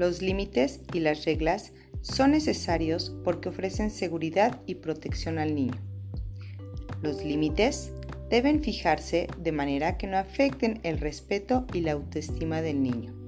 Los límites y las reglas son necesarios porque ofrecen seguridad y protección al niño. Los límites deben fijarse de manera que no afecten el respeto y la autoestima del niño.